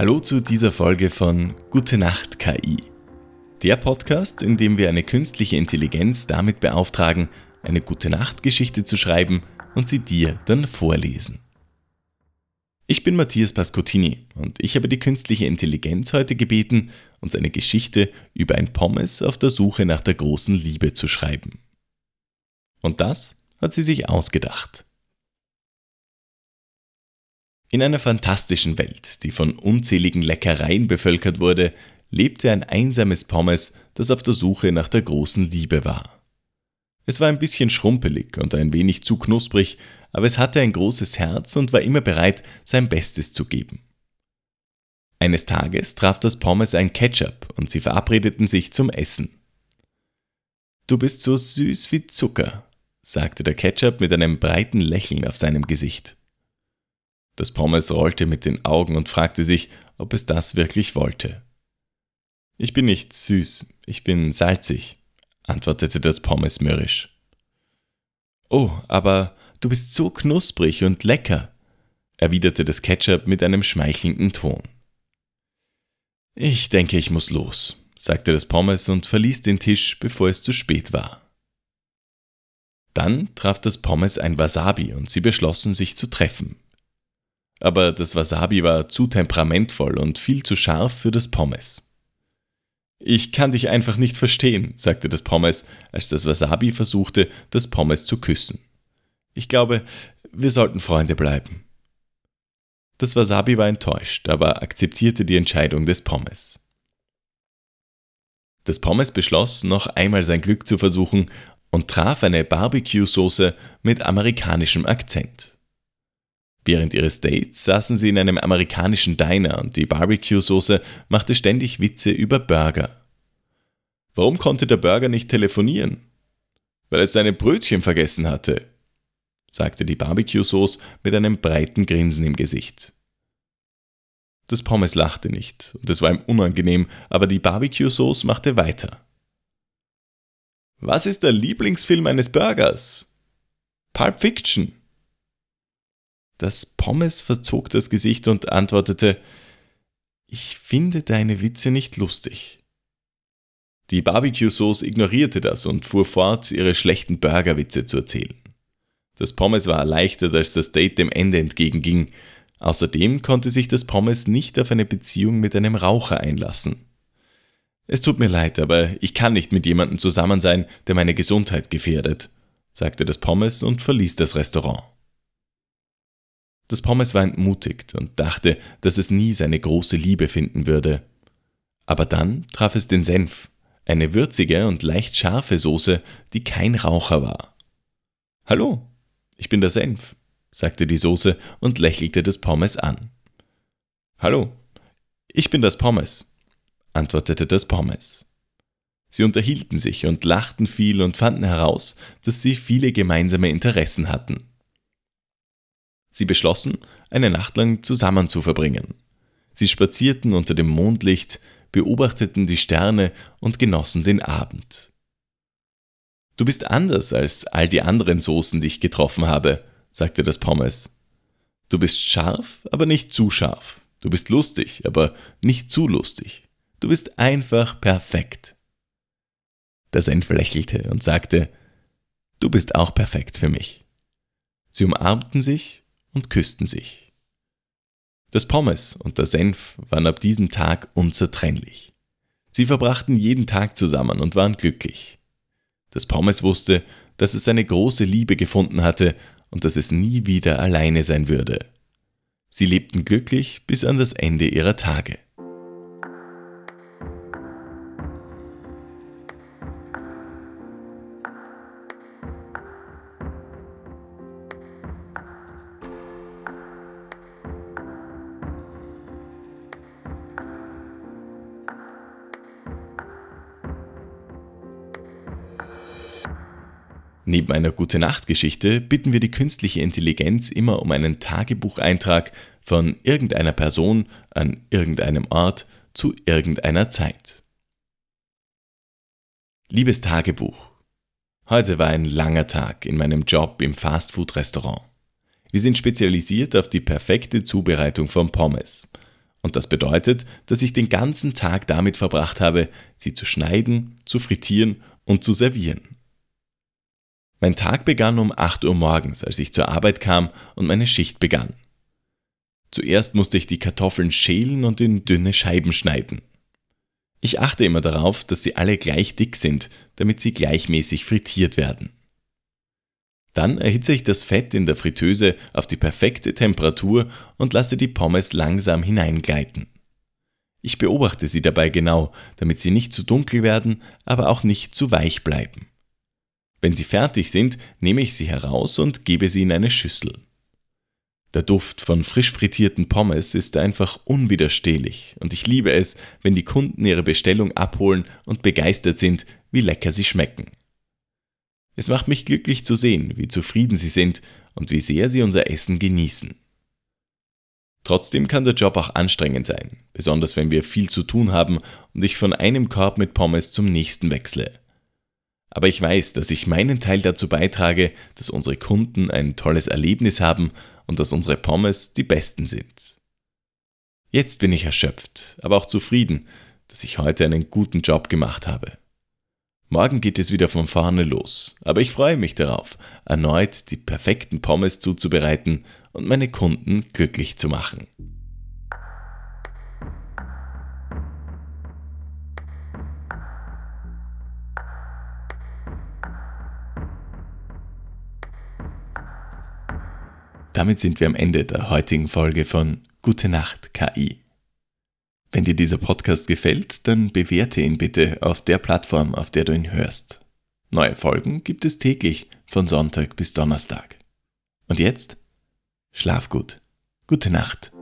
Hallo zu dieser Folge von Gute Nacht KI. Der Podcast, in dem wir eine künstliche Intelligenz damit beauftragen, eine Gute Nacht Geschichte zu schreiben und sie dir dann vorlesen. Ich bin Matthias Pascottini und ich habe die künstliche Intelligenz heute gebeten, uns eine Geschichte über ein Pommes auf der Suche nach der großen Liebe zu schreiben. Und das hat sie sich ausgedacht. In einer fantastischen Welt, die von unzähligen Leckereien bevölkert wurde, lebte ein einsames Pommes, das auf der Suche nach der großen Liebe war. Es war ein bisschen schrumpelig und ein wenig zu knusprig, aber es hatte ein großes Herz und war immer bereit, sein Bestes zu geben. Eines Tages traf das Pommes ein Ketchup und sie verabredeten sich zum Essen. Du bist so süß wie Zucker, sagte der Ketchup mit einem breiten Lächeln auf seinem Gesicht. Das Pommes rollte mit den Augen und fragte sich, ob es das wirklich wollte. Ich bin nicht süß, ich bin salzig, antwortete das Pommes mürrisch. Oh, aber du bist so knusprig und lecker, erwiderte das Ketchup mit einem schmeichelnden Ton. Ich denke, ich muss los, sagte das Pommes und verließ den Tisch, bevor es zu spät war. Dann traf das Pommes ein Wasabi und sie beschlossen, sich zu treffen aber das Wasabi war zu temperamentvoll und viel zu scharf für das Pommes. Ich kann dich einfach nicht verstehen, sagte das Pommes, als das Wasabi versuchte, das Pommes zu küssen. Ich glaube, wir sollten Freunde bleiben. Das Wasabi war enttäuscht, aber akzeptierte die Entscheidung des Pommes. Das Pommes beschloss, noch einmal sein Glück zu versuchen und traf eine Barbecue-Soße mit amerikanischem Akzent. Während ihres Dates saßen sie in einem amerikanischen Diner und die Barbecue-Soße machte ständig Witze über Burger. Warum konnte der Burger nicht telefonieren? Weil es seine Brötchen vergessen hatte, sagte die Barbecue-Sauce mit einem breiten Grinsen im Gesicht. Das Pommes lachte nicht und es war ihm unangenehm, aber die Barbecue-Sauce machte weiter. Was ist der Lieblingsfilm eines Burgers? Pulp Fiction. Das Pommes verzog das Gesicht und antwortete Ich finde deine Witze nicht lustig. Die Barbecue-Sauce ignorierte das und fuhr fort, ihre schlechten Burgerwitze zu erzählen. Das Pommes war erleichtert, als das Date dem Ende entgegenging. Außerdem konnte sich das Pommes nicht auf eine Beziehung mit einem Raucher einlassen. Es tut mir leid, aber ich kann nicht mit jemandem zusammen sein, der meine Gesundheit gefährdet, sagte das Pommes und verließ das Restaurant. Das Pommes war entmutigt und dachte, dass es nie seine große Liebe finden würde. Aber dann traf es den Senf, eine würzige und leicht scharfe Soße, die kein Raucher war. Hallo, ich bin der Senf, sagte die Soße und lächelte das Pommes an. Hallo, ich bin das Pommes, antwortete das Pommes. Sie unterhielten sich und lachten viel und fanden heraus, dass sie viele gemeinsame Interessen hatten. Sie beschlossen, eine Nacht lang zusammen zu verbringen. Sie spazierten unter dem Mondlicht, beobachteten die Sterne und genossen den Abend. Du bist anders als all die anderen Soßen, die ich getroffen habe, sagte das Pommes. Du bist scharf, aber nicht zu scharf. Du bist lustig, aber nicht zu lustig. Du bist einfach perfekt. Der Senf lächelte und sagte, Du bist auch perfekt für mich. Sie umarmten sich und küssten sich. Das Pommes und der Senf waren ab diesem Tag unzertrennlich. Sie verbrachten jeden Tag zusammen und waren glücklich. Das Pommes wusste, dass es eine große Liebe gefunden hatte und dass es nie wieder alleine sein würde. Sie lebten glücklich bis an das Ende ihrer Tage. Neben einer Gute-Nacht-Geschichte bitten wir die künstliche Intelligenz immer um einen Tagebucheintrag von irgendeiner Person an irgendeinem Ort zu irgendeiner Zeit. Liebes Tagebuch, heute war ein langer Tag in meinem Job im Fastfood-Restaurant. Wir sind spezialisiert auf die perfekte Zubereitung von Pommes. Und das bedeutet, dass ich den ganzen Tag damit verbracht habe, sie zu schneiden, zu frittieren und zu servieren. Mein Tag begann um 8 Uhr morgens, als ich zur Arbeit kam und meine Schicht begann. Zuerst musste ich die Kartoffeln schälen und in dünne Scheiben schneiden. Ich achte immer darauf, dass sie alle gleich dick sind, damit sie gleichmäßig frittiert werden. Dann erhitze ich das Fett in der Fritteuse auf die perfekte Temperatur und lasse die Pommes langsam hineingleiten. Ich beobachte sie dabei genau, damit sie nicht zu dunkel werden, aber auch nicht zu weich bleiben. Wenn sie fertig sind, nehme ich sie heraus und gebe sie in eine Schüssel. Der Duft von frisch frittierten Pommes ist einfach unwiderstehlich und ich liebe es, wenn die Kunden ihre Bestellung abholen und begeistert sind, wie lecker sie schmecken. Es macht mich glücklich zu sehen, wie zufrieden sie sind und wie sehr sie unser Essen genießen. Trotzdem kann der Job auch anstrengend sein, besonders wenn wir viel zu tun haben und ich von einem Korb mit Pommes zum nächsten wechsle. Aber ich weiß, dass ich meinen Teil dazu beitrage, dass unsere Kunden ein tolles Erlebnis haben und dass unsere Pommes die besten sind. Jetzt bin ich erschöpft, aber auch zufrieden, dass ich heute einen guten Job gemacht habe. Morgen geht es wieder von vorne los, aber ich freue mich darauf, erneut die perfekten Pommes zuzubereiten und meine Kunden glücklich zu machen. Damit sind wir am Ende der heutigen Folge von Gute Nacht KI. Wenn dir dieser Podcast gefällt, dann bewerte ihn bitte auf der Plattform, auf der du ihn hörst. Neue Folgen gibt es täglich von Sonntag bis Donnerstag. Und jetzt? Schlaf gut. Gute Nacht.